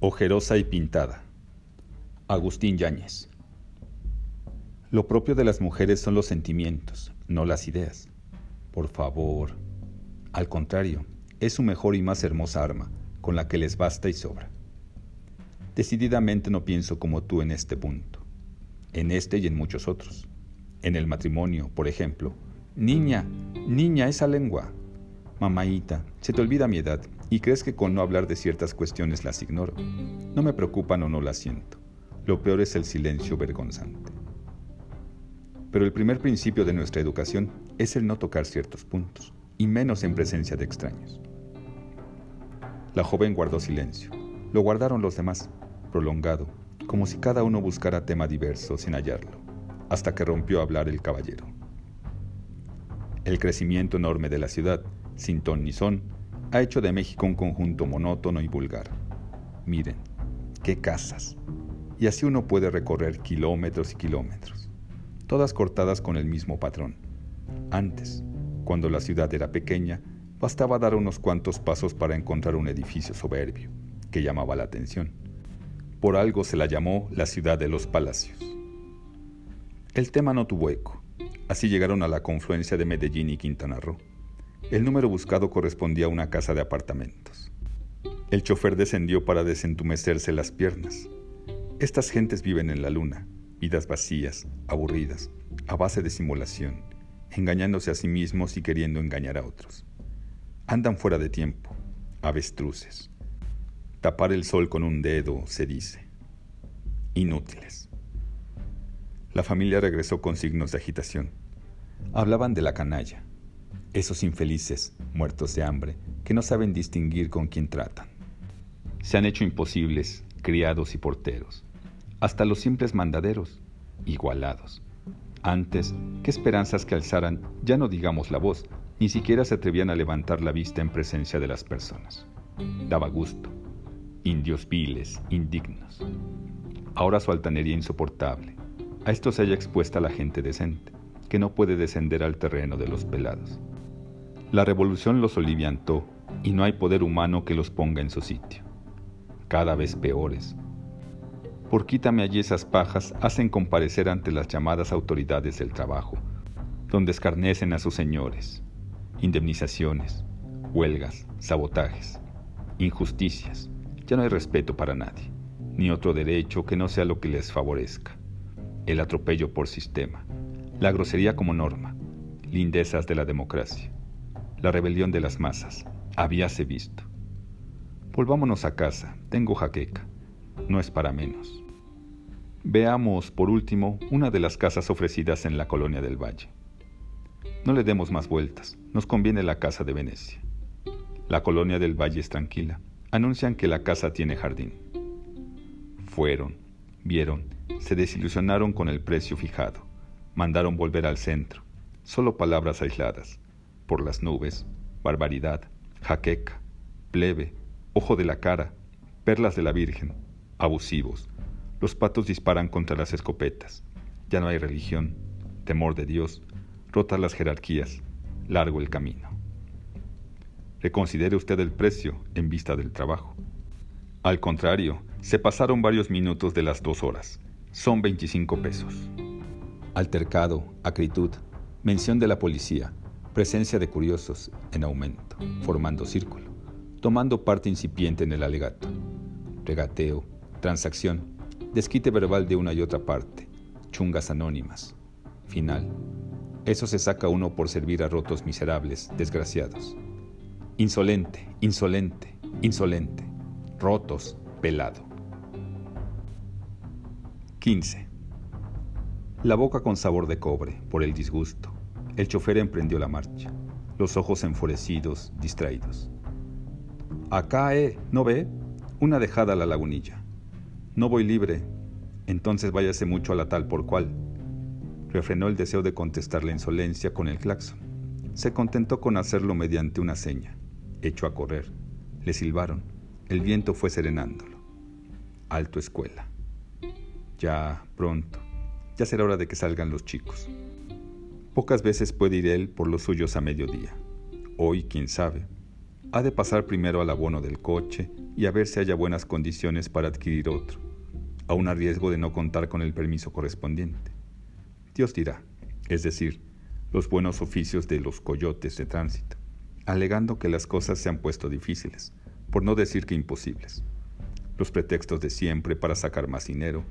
Ojerosa y pintada. Agustín Yáñez. Lo propio de las mujeres son los sentimientos, no las ideas. Por favor. Al contrario, es su mejor y más hermosa arma, con la que les basta y sobra. Decididamente no pienso como tú en este punto, en este y en muchos otros. En el matrimonio, por ejemplo. Niña, niña, esa lengua. Mamaíta, se te olvida mi edad y crees que con no hablar de ciertas cuestiones las ignoro. No me preocupan o no las siento. Lo peor es el silencio vergonzante. Pero el primer principio de nuestra educación es el no tocar ciertos puntos, y menos en presencia de extraños. La joven guardó silencio. Lo guardaron los demás, prolongado, como si cada uno buscara tema diverso sin hallarlo, hasta que rompió a hablar el caballero. El crecimiento enorme de la ciudad, sin ton ni son, ha hecho de México un conjunto monótono y vulgar. Miren, qué casas. Y así uno puede recorrer kilómetros y kilómetros, todas cortadas con el mismo patrón. Antes, cuando la ciudad era pequeña, bastaba dar unos cuantos pasos para encontrar un edificio soberbio, que llamaba la atención. Por algo se la llamó la ciudad de los palacios. El tema no tuvo eco. Así llegaron a la confluencia de Medellín y Quintana Roo. El número buscado correspondía a una casa de apartamentos. El chofer descendió para desentumecerse las piernas. Estas gentes viven en la luna, vidas vacías, aburridas, a base de simulación, engañándose a sí mismos y queriendo engañar a otros. Andan fuera de tiempo, avestruces. Tapar el sol con un dedo, se dice. Inútiles. La familia regresó con signos de agitación. Hablaban de la canalla, esos infelices, muertos de hambre, que no saben distinguir con quién tratan. Se han hecho imposibles, criados y porteros, hasta los simples mandaderos, igualados. Antes, qué esperanzas que alzaran, ya no digamos la voz, ni siquiera se atrevían a levantar la vista en presencia de las personas. Daba gusto. Indios viles, indignos. Ahora su altanería insoportable. A esto se haya expuesta la gente decente, que no puede descender al terreno de los pelados. La revolución los oliviantó y no hay poder humano que los ponga en su sitio. Cada vez peores. Por quítame allí esas pajas hacen comparecer ante las llamadas autoridades del trabajo, donde escarnecen a sus señores. Indemnizaciones, huelgas, sabotajes, injusticias. Ya no hay respeto para nadie, ni otro derecho que no sea lo que les favorezca. El atropello por sistema, la grosería como norma, lindezas de la democracia la rebelión de las masas. Habíase visto. Volvámonos a casa, tengo jaqueca. No es para menos. Veamos, por último, una de las casas ofrecidas en la colonia del Valle. No le demos más vueltas, nos conviene la casa de Venecia. La colonia del Valle es tranquila. Anuncian que la casa tiene jardín. Fueron, vieron, se desilusionaron con el precio fijado. Mandaron volver al centro. Solo palabras aisladas por las nubes, barbaridad, jaqueca, plebe, ojo de la cara, perlas de la Virgen, abusivos. Los patos disparan contra las escopetas. Ya no hay religión, temor de Dios, rotas las jerarquías, largo el camino. Reconsidere usted el precio en vista del trabajo. Al contrario, se pasaron varios minutos de las dos horas. Son 25 pesos. Altercado, acritud, mención de la policía, Presencia de curiosos en aumento, formando círculo, tomando parte incipiente en el alegato. Regateo, transacción, desquite verbal de una y otra parte, chungas anónimas. Final. Eso se saca uno por servir a rotos miserables, desgraciados. Insolente, insolente, insolente. Rotos, pelado. 15. La boca con sabor de cobre, por el disgusto el chofer emprendió la marcha, los ojos enfurecidos, distraídos. Acá, eh, ¿no ve? Una dejada a la lagunilla. No voy libre. Entonces váyase mucho a la tal por cual. Refrenó el deseo de contestar la insolencia con el claxon. Se contentó con hacerlo mediante una seña. Echó a correr. Le silbaron. El viento fue serenándolo. Alto escuela. Ya, pronto. Ya será hora de que salgan los chicos. Pocas veces puede ir él por los suyos a mediodía. Hoy, quién sabe. ha de pasar primero al abono del coche y a ver si haya buenas condiciones para adquirir otro, aun a riesgo de no contar con el permiso correspondiente. Dios dirá, es decir, los buenos oficios de los coyotes de tránsito, alegando que las cosas se han puesto difíciles, por no decir que imposibles. Los pretextos de siempre para sacar más dinero,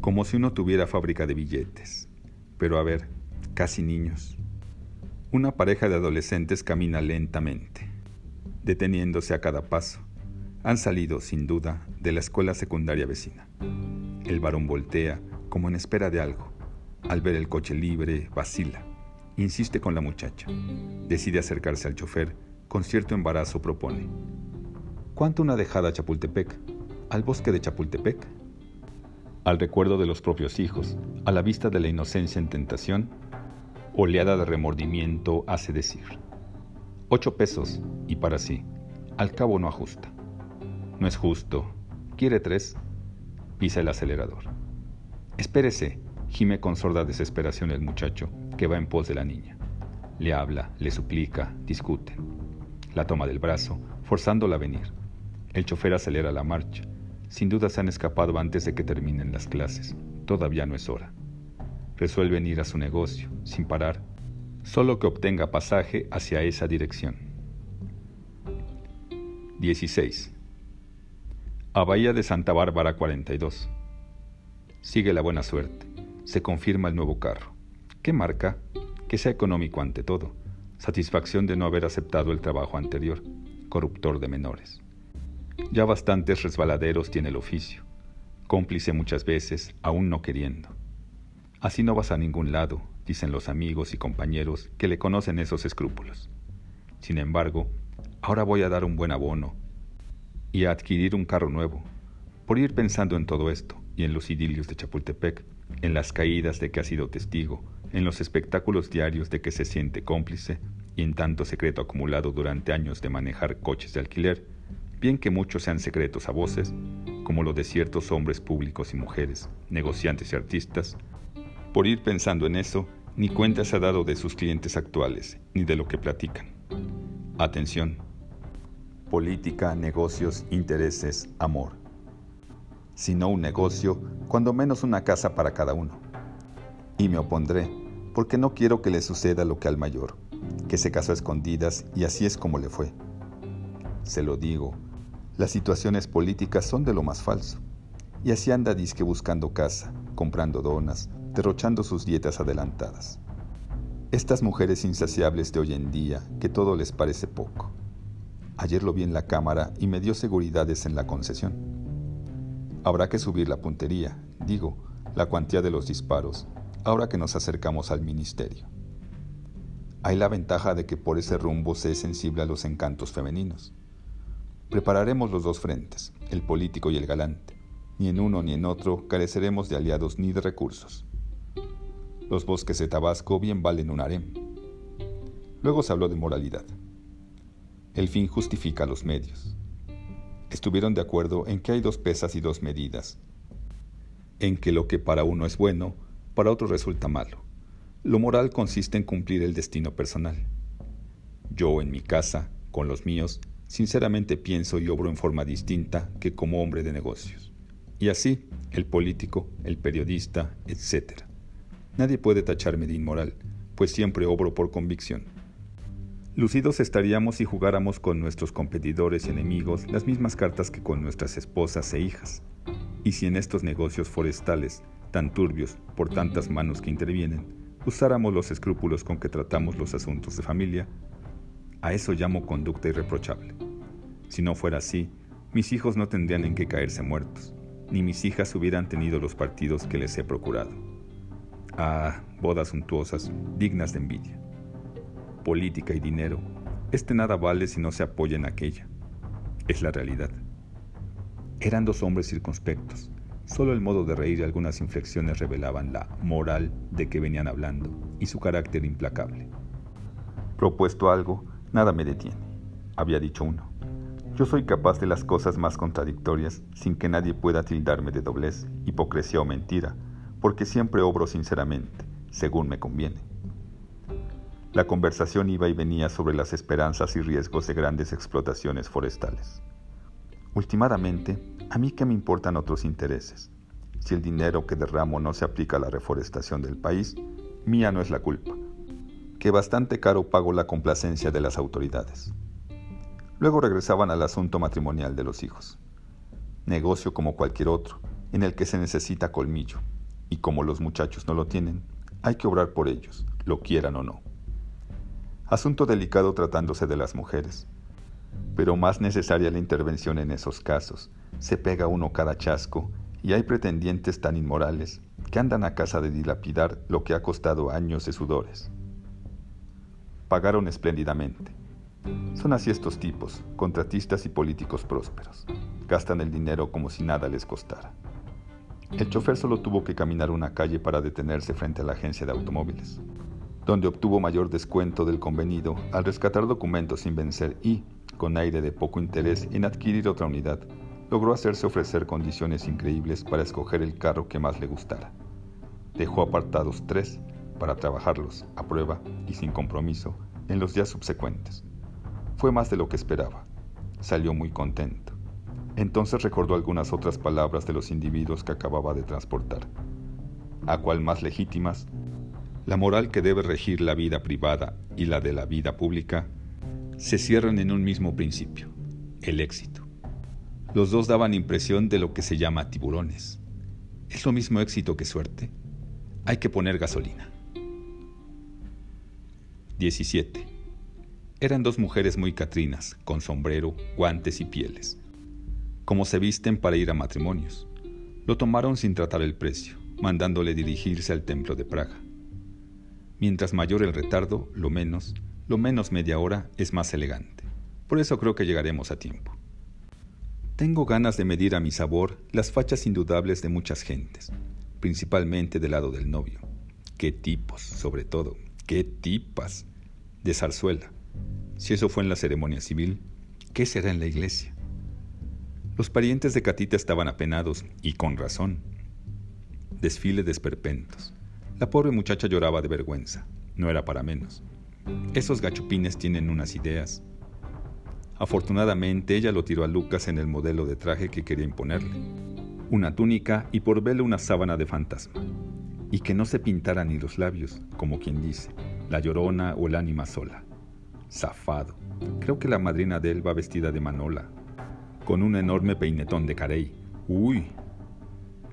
como si uno tuviera fábrica de billetes. Pero a ver, casi niños. Una pareja de adolescentes camina lentamente, deteniéndose a cada paso. Han salido, sin duda, de la escuela secundaria vecina. El varón voltea, como en espera de algo. Al ver el coche libre, vacila. Insiste con la muchacha. Decide acercarse al chofer. Con cierto embarazo propone. ¿Cuánto una dejada a Chapultepec? ¿Al bosque de Chapultepec? Al recuerdo de los propios hijos, a la vista de la inocencia en tentación, oleada de remordimiento hace decir. Ocho pesos, y para sí, al cabo no ajusta. No es justo. ¿Quiere tres? Pisa el acelerador. Espérese, Gime con sorda desesperación el muchacho, que va en pos de la niña. Le habla, le suplica, discuten. La toma del brazo, forzándola a venir. El chofer acelera la marcha. Sin duda se han escapado antes de que terminen las clases. Todavía no es hora. Resuelven ir a su negocio, sin parar, solo que obtenga pasaje hacia esa dirección. 16. A Bahía de Santa Bárbara 42. Sigue la buena suerte se confirma el nuevo carro. ¿Qué marca? Que sea económico ante todo. Satisfacción de no haber aceptado el trabajo anterior. Corruptor de menores. Ya bastantes resbaladeros tiene el oficio. Cómplice muchas veces, aún no queriendo. Así no vas a ningún lado, dicen los amigos y compañeros que le conocen esos escrúpulos. Sin embargo, ahora voy a dar un buen abono y a adquirir un carro nuevo, por ir pensando en todo esto y en los idilios de Chapultepec, en las caídas de que ha sido testigo, en los espectáculos diarios de que se siente cómplice y en tanto secreto acumulado durante años de manejar coches de alquiler, bien que muchos sean secretos a voces, como lo de ciertos hombres públicos y mujeres, negociantes y artistas, por ir pensando en eso, ni cuenta se ha dado de sus clientes actuales, ni de lo que platican. Atención. Política, negocios, intereses, amor sino un negocio, cuando menos una casa para cada uno. Y me opondré, porque no quiero que le suceda lo que al mayor, que se casó a escondidas y así es como le fue. Se lo digo, las situaciones políticas son de lo más falso. Y así anda disque buscando casa, comprando donas, derrochando sus dietas adelantadas. Estas mujeres insaciables de hoy en día, que todo les parece poco. Ayer lo vi en la cámara y me dio seguridades en la concesión. Habrá que subir la puntería, digo, la cuantía de los disparos, ahora que nos acercamos al ministerio. Hay la ventaja de que por ese rumbo se es sensible a los encantos femeninos. Prepararemos los dos frentes, el político y el galante. Ni en uno ni en otro careceremos de aliados ni de recursos. Los bosques de Tabasco bien valen un harem. Luego se habló de moralidad. El fin justifica los medios estuvieron de acuerdo en que hay dos pesas y dos medidas, en que lo que para uno es bueno, para otro resulta malo. Lo moral consiste en cumplir el destino personal. Yo en mi casa, con los míos, sinceramente pienso y obro en forma distinta que como hombre de negocios. Y así, el político, el periodista, etc. Nadie puede tacharme de inmoral, pues siempre obro por convicción. Lucidos estaríamos si jugáramos con nuestros competidores y enemigos las mismas cartas que con nuestras esposas e hijas. Y si en estos negocios forestales, tan turbios por tantas manos que intervienen, usáramos los escrúpulos con que tratamos los asuntos de familia, a eso llamo conducta irreprochable. Si no fuera así, mis hijos no tendrían en qué caerse muertos, ni mis hijas hubieran tenido los partidos que les he procurado. Ah, bodas suntuosas, dignas de envidia política y dinero, este nada vale si no se apoya en aquella. Es la realidad. Eran dos hombres circunspectos. Solo el modo de reír y algunas inflexiones revelaban la moral de que venían hablando y su carácter implacable. Propuesto algo, nada me detiene, había dicho uno. Yo soy capaz de las cosas más contradictorias sin que nadie pueda tildarme de doblez, hipocresía o mentira, porque siempre obro sinceramente, según me conviene. La conversación iba y venía sobre las esperanzas y riesgos de grandes explotaciones forestales. Últimamente, a mí qué me importan otros intereses. Si el dinero que derramo no se aplica a la reforestación del país, mía no es la culpa. Que bastante caro pago la complacencia de las autoridades. Luego regresaban al asunto matrimonial de los hijos. Negocio como cualquier otro, en el que se necesita colmillo, y como los muchachos no lo tienen, hay que obrar por ellos, lo quieran o no. Asunto delicado tratándose de las mujeres. Pero más necesaria la intervención en esos casos. Se pega uno cada chasco y hay pretendientes tan inmorales que andan a casa de dilapidar lo que ha costado años de sudores. Pagaron espléndidamente. Son así estos tipos, contratistas y políticos prósperos. Gastan el dinero como si nada les costara. El chofer solo tuvo que caminar una calle para detenerse frente a la agencia de automóviles donde obtuvo mayor descuento del convenido al rescatar documentos sin vencer y, con aire de poco interés en adquirir otra unidad, logró hacerse ofrecer condiciones increíbles para escoger el carro que más le gustara. Dejó apartados tres para trabajarlos a prueba y sin compromiso en los días subsecuentes. Fue más de lo que esperaba. Salió muy contento. Entonces recordó algunas otras palabras de los individuos que acababa de transportar, a cual más legítimas la moral que debe regir la vida privada y la de la vida pública se cierran en un mismo principio, el éxito. Los dos daban impresión de lo que se llama tiburones. ¿Es lo mismo éxito que suerte? Hay que poner gasolina. 17. Eran dos mujeres muy catrinas, con sombrero, guantes y pieles. Como se visten para ir a matrimonios. Lo tomaron sin tratar el precio, mandándole dirigirse al templo de Praga. Mientras mayor el retardo, lo menos, lo menos media hora es más elegante. Por eso creo que llegaremos a tiempo. Tengo ganas de medir a mi sabor las fachas indudables de muchas gentes, principalmente del lado del novio. Qué tipos, sobre todo, qué tipas. De zarzuela. Si eso fue en la ceremonia civil, ¿qué será en la iglesia? Los parientes de Catita estaban apenados, y con razón. Desfile de esperpentos. La pobre muchacha lloraba de vergüenza. No era para menos. Esos gachupines tienen unas ideas. Afortunadamente ella lo tiró a Lucas en el modelo de traje que quería imponerle. Una túnica y por verle una sábana de fantasma. Y que no se pintara ni los labios, como quien dice, la llorona o el ánima sola. Zafado. Creo que la madrina de él va vestida de manola, con un enorme peinetón de carey. ¡Uy!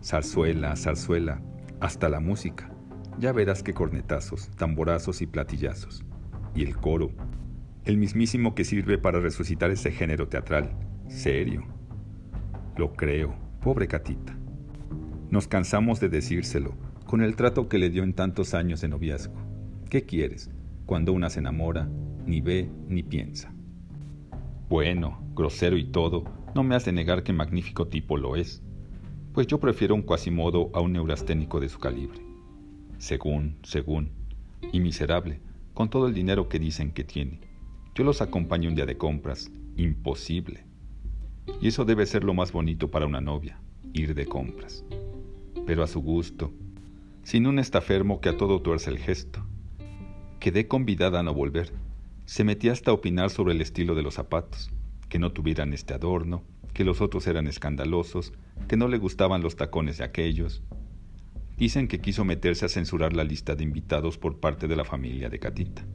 Zarzuela, zarzuela, hasta la música. Ya verás qué cornetazos, tamborazos y platillazos. Y el coro, el mismísimo que sirve para resucitar ese género teatral. Serio. Lo creo, pobre Catita. Nos cansamos de decírselo, con el trato que le dio en tantos años de noviazgo. ¿Qué quieres? Cuando una se enamora, ni ve ni piensa. Bueno, grosero y todo, no me has de negar que magnífico tipo lo es, pues yo prefiero un cuasimodo a un neurasténico de su calibre según, según, y miserable, con todo el dinero que dicen que tiene. Yo los acompaño un día de compras, imposible. Y eso debe ser lo más bonito para una novia, ir de compras. Pero a su gusto, sin un estafermo que a todo tuerce el gesto. Quedé convidada a no volver. Se metía hasta opinar sobre el estilo de los zapatos, que no tuvieran este adorno, que los otros eran escandalosos, que no le gustaban los tacones de aquellos, Dicen que quiso meterse a censurar la lista de invitados por parte de la familia de Catita.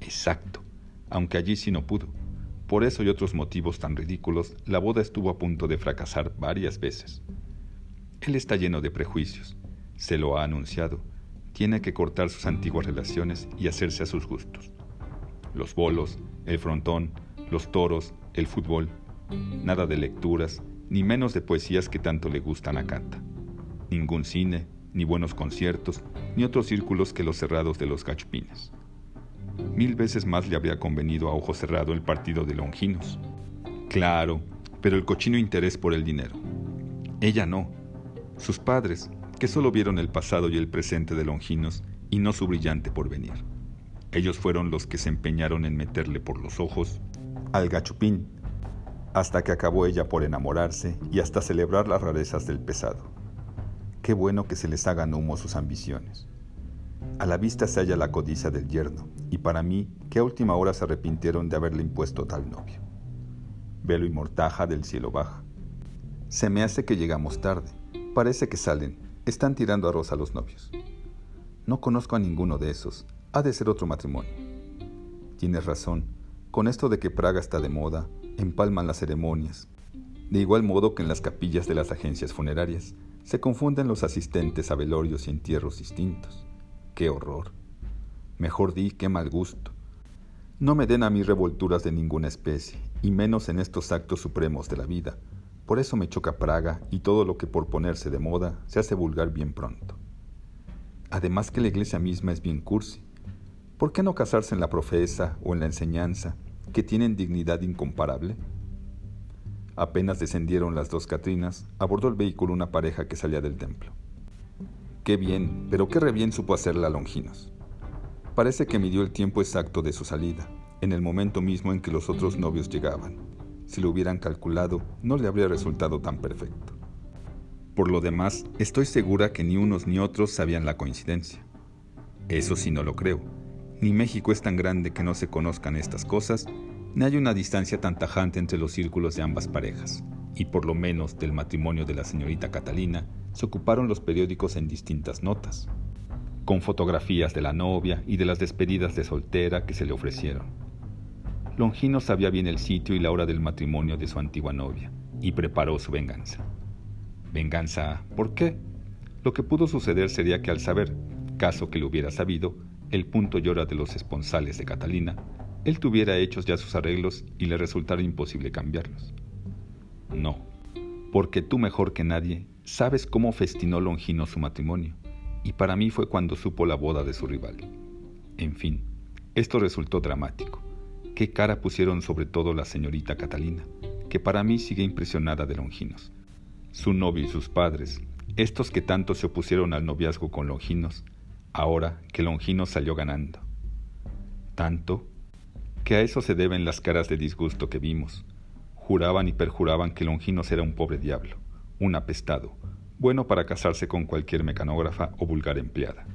Exacto, aunque allí sí no pudo. Por eso y otros motivos tan ridículos, la boda estuvo a punto de fracasar varias veces. Él está lleno de prejuicios, se lo ha anunciado, tiene que cortar sus antiguas relaciones y hacerse a sus gustos. Los bolos, el frontón, los toros, el fútbol, nada de lecturas, ni menos de poesías que tanto le gustan a Cata. Ningún cine, ni buenos conciertos, ni otros círculos que los cerrados de los gachupines. Mil veces más le habría convenido a ojo cerrado el partido de Longinos. Claro, pero el cochino interés por el dinero. Ella no. Sus padres, que solo vieron el pasado y el presente de Longinos y no su brillante porvenir. Ellos fueron los que se empeñaron en meterle por los ojos al gachupín, hasta que acabó ella por enamorarse y hasta celebrar las rarezas del pesado. Qué bueno que se les hagan humo sus ambiciones. A la vista se halla la codicia del yerno, y para mí, que a última hora se arrepintieron de haberle impuesto tal novio. Velo y mortaja del cielo baja. Se me hace que llegamos tarde. Parece que salen. Están tirando a los novios. No conozco a ninguno de esos. Ha de ser otro matrimonio. Tienes razón. Con esto de que Praga está de moda, empalman las ceremonias. De igual modo que en las capillas de las agencias funerarias se confunden los asistentes a velorios y entierros distintos. ¡Qué horror! Mejor di qué mal gusto. No me den a mí revolturas de ninguna especie, y menos en estos actos supremos de la vida. Por eso me choca Praga y todo lo que por ponerse de moda se hace vulgar bien pronto. Además que la iglesia misma es bien cursi. ¿Por qué no casarse en la profesa o en la enseñanza, que tienen dignidad incomparable? Apenas descendieron las dos Catrinas, abordó el vehículo una pareja que salía del templo. Qué bien, pero qué re bien supo hacerla Longinos. Parece que midió el tiempo exacto de su salida, en el momento mismo en que los otros novios llegaban. Si lo hubieran calculado, no le habría resultado tan perfecto. Por lo demás, estoy segura que ni unos ni otros sabían la coincidencia. Eso sí no lo creo. Ni México es tan grande que no se conozcan estas cosas, ni hay una distancia tan tajante entre los círculos de ambas parejas, y por lo menos del matrimonio de la señorita Catalina se ocuparon los periódicos en distintas notas, con fotografías de la novia y de las despedidas de soltera que se le ofrecieron. Longino sabía bien el sitio y la hora del matrimonio de su antigua novia, y preparó su venganza. ¿Venganza por qué? Lo que pudo suceder sería que al saber, caso que lo hubiera sabido, el punto llora de los esponsales de Catalina, él tuviera hechos ya sus arreglos y le resultara imposible cambiarlos. No, porque tú mejor que nadie sabes cómo festinó Longino su matrimonio, y para mí fue cuando supo la boda de su rival. En fin, esto resultó dramático. Qué cara pusieron sobre todo la señorita Catalina, que para mí sigue impresionada de Longinos. Su novio y sus padres, estos que tanto se opusieron al noviazgo con Longinos, ahora que Longinos salió ganando. Tanto que a eso se deben las caras de disgusto que vimos. Juraban y perjuraban que Longinos era un pobre diablo, un apestado, bueno para casarse con cualquier mecanógrafa o vulgar empleada.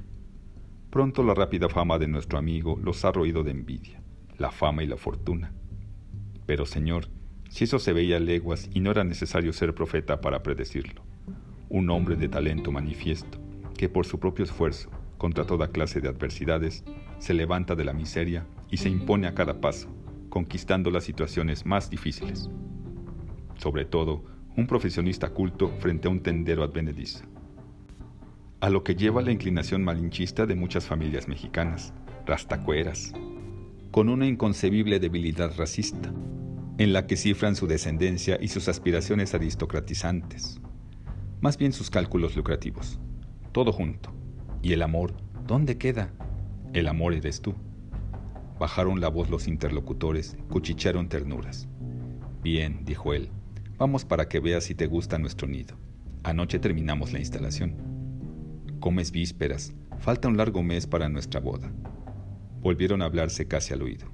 Pronto la rápida fama de nuestro amigo los ha roído de envidia, la fama y la fortuna. Pero, Señor, si eso se veía a leguas y no era necesario ser profeta para predecirlo. Un hombre de talento manifiesto, que por su propio esfuerzo, contra toda clase de adversidades, se levanta de la miseria y se impone a cada paso, conquistando las situaciones más difíciles. Sobre todo, un profesionista culto frente a un tendero advenedizo. A lo que lleva la inclinación malinchista de muchas familias mexicanas, rastacueras, con una inconcebible debilidad racista, en la que cifran su descendencia y sus aspiraciones aristocratizantes, más bien sus cálculos lucrativos, todo junto. ¿Y el amor? ¿Dónde queda? El amor eres tú. Bajaron la voz los interlocutores, cuchichearon ternuras. Bien, dijo él, vamos para que veas si te gusta nuestro nido. Anoche terminamos la instalación. Comes vísperas, falta un largo mes para nuestra boda. Volvieron a hablarse casi al oído.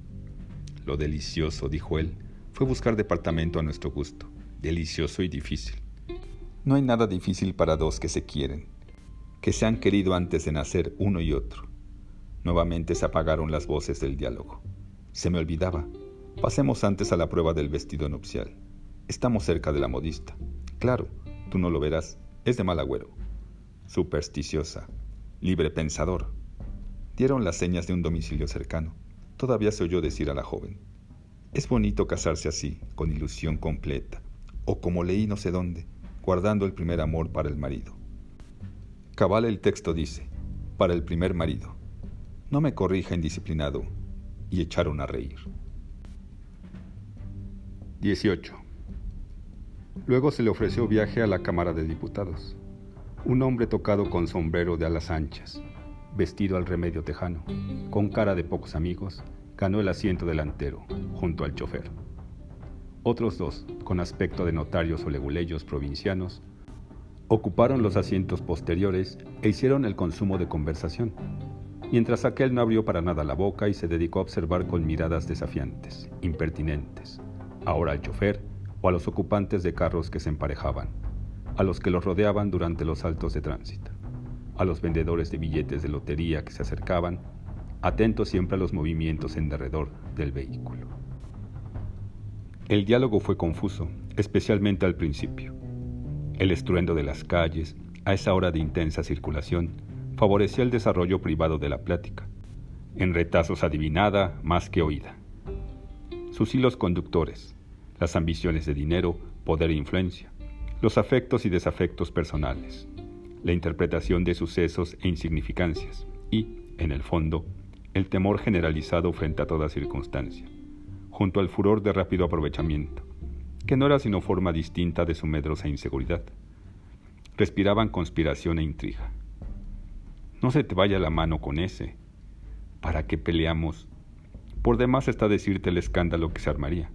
Lo delicioso, dijo él, fue buscar departamento a nuestro gusto, delicioso y difícil. No hay nada difícil para dos que se quieren, que se han querido antes de nacer uno y otro. Nuevamente se apagaron las voces del diálogo. Se me olvidaba. Pasemos antes a la prueba del vestido nupcial. Estamos cerca de la modista. Claro, tú no lo verás. Es de mal agüero. Supersticiosa. Libre pensador. Dieron las señas de un domicilio cercano. Todavía se oyó decir a la joven. Es bonito casarse así, con ilusión completa. O como leí no sé dónde, guardando el primer amor para el marido. Cabal el texto dice, para el primer marido. No me corrija indisciplinado. Y echaron a reír. 18. Luego se le ofreció viaje a la Cámara de Diputados. Un hombre tocado con sombrero de alas anchas, vestido al remedio tejano, con cara de pocos amigos, ganó el asiento delantero, junto al chofer. Otros dos, con aspecto de notarios o leguleyos provincianos, ocuparon los asientos posteriores e hicieron el consumo de conversación mientras aquel no abrió para nada la boca y se dedicó a observar con miradas desafiantes, impertinentes, ahora al chofer o a los ocupantes de carros que se emparejaban, a los que los rodeaban durante los saltos de tránsito, a los vendedores de billetes de lotería que se acercaban, atento siempre a los movimientos en derredor del vehículo. El diálogo fue confuso, especialmente al principio. El estruendo de las calles, a esa hora de intensa circulación, favorecía el desarrollo privado de la plática, en retazos adivinada más que oída. Sus hilos conductores, las ambiciones de dinero, poder e influencia, los afectos y desafectos personales, la interpretación de sucesos e insignificancias y, en el fondo, el temor generalizado frente a toda circunstancia junto al furor de rápido aprovechamiento, no era sino forma distinta de su medrosa inseguridad. Respiraban conspiración e intriga. No se te vaya la mano con ese. ¿Para qué peleamos? Por demás está decirte el escándalo que se armaría.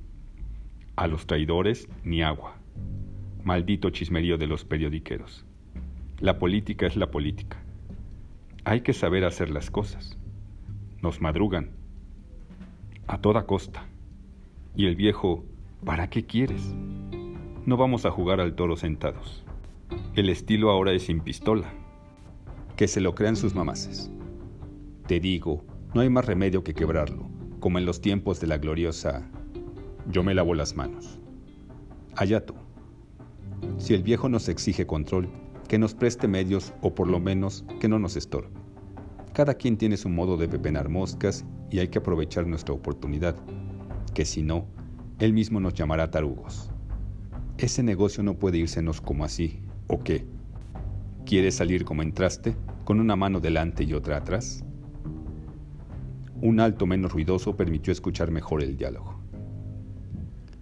A los traidores ni agua. Maldito chismerío de los periodiqueros. La política es la política. Hay que saber hacer las cosas. Nos madrugan. A toda costa. Y el viejo, ¿para qué quieres? No vamos a jugar al toro sentados. El estilo ahora es sin pistola. Que se lo crean sus mamaces. Te digo, no hay más remedio que quebrarlo, como en los tiempos de la gloriosa yo me lavo las manos. Allá tú. Si el viejo nos exige control, que nos preste medios o por lo menos que no nos estorbe. Cada quien tiene su modo de pepenar moscas y hay que aprovechar nuestra oportunidad que si no, él mismo nos llamará tarugos. Ese negocio no puede írsenos como así, ¿o qué? ¿Quieres salir como entraste, con una mano delante y otra atrás? Un alto menos ruidoso permitió escuchar mejor el diálogo.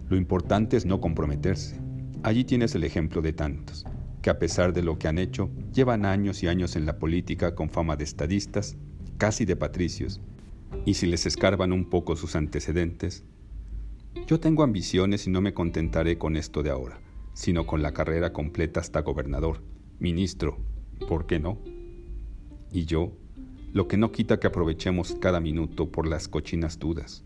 Lo importante es no comprometerse. Allí tienes el ejemplo de tantos, que a pesar de lo que han hecho, llevan años y años en la política con fama de estadistas, casi de patricios, y si les escarban un poco sus antecedentes, yo tengo ambiciones y no me contentaré con esto de ahora, sino con la carrera completa hasta gobernador, ministro, ¿por qué no? Y yo, lo que no quita que aprovechemos cada minuto por las cochinas dudas.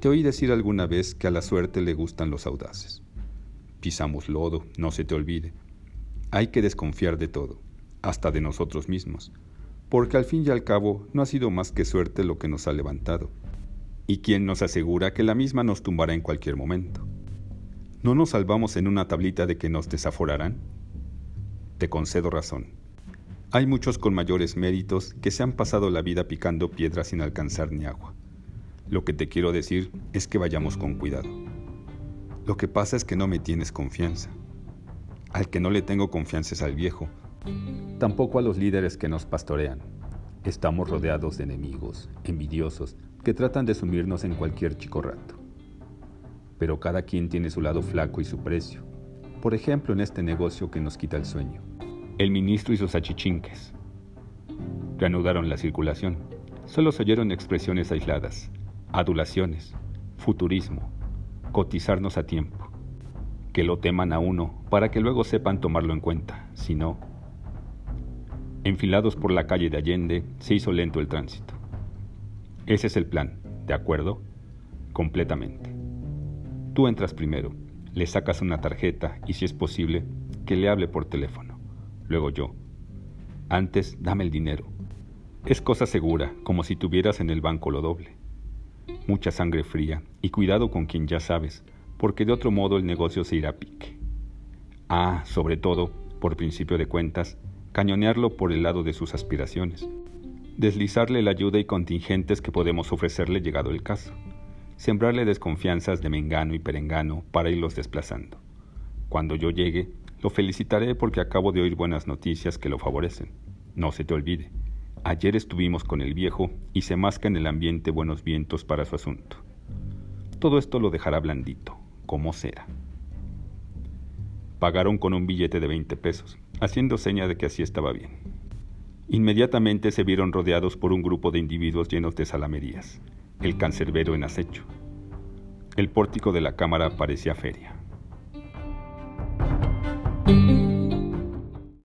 Te oí decir alguna vez que a la suerte le gustan los audaces. Pisamos lodo, no se te olvide. Hay que desconfiar de todo, hasta de nosotros mismos, porque al fin y al cabo no ha sido más que suerte lo que nos ha levantado ¿Y quién nos asegura que la misma nos tumbará en cualquier momento? ¿No nos salvamos en una tablita de que nos desaforarán? Te concedo razón. Hay muchos con mayores méritos que se han pasado la vida picando piedras sin alcanzar ni agua. Lo que te quiero decir es que vayamos con cuidado. Lo que pasa es que no me tienes confianza. Al que no le tengo confianza es al viejo, tampoco a los líderes que nos pastorean. Estamos rodeados de enemigos, envidiosos, que tratan de sumirnos en cualquier chico rato. Pero cada quien tiene su lado flaco y su precio. Por ejemplo, en este negocio que nos quita el sueño. El ministro y sus achichinques. Reanudaron la circulación. Solo se oyeron expresiones aisladas, adulaciones, futurismo, cotizarnos a tiempo. Que lo teman a uno para que luego sepan tomarlo en cuenta. Si no, enfilados por la calle de Allende, se hizo lento el tránsito. Ese es el plan, ¿de acuerdo? Completamente. Tú entras primero, le sacas una tarjeta y si es posible, que le hable por teléfono. Luego yo. Antes, dame el dinero. Es cosa segura, como si tuvieras en el banco lo doble. Mucha sangre fría y cuidado con quien ya sabes, porque de otro modo el negocio se irá a pique. Ah, sobre todo, por principio de cuentas, cañonearlo por el lado de sus aspiraciones, deslizarle la ayuda y contingentes que podemos ofrecerle llegado el caso, sembrarle desconfianzas de mengano y perengano para irlos desplazando. Cuando yo llegue, lo felicitaré porque acabo de oír buenas noticias que lo favorecen. No se te olvide, ayer estuvimos con el viejo y se masca en el ambiente buenos vientos para su asunto. Todo esto lo dejará blandito, como será. Pagaron con un billete de 20 pesos, haciendo seña de que así estaba bien. Inmediatamente se vieron rodeados por un grupo de individuos llenos de salamerías, el cancerbero en acecho. El pórtico de la cámara parecía feria.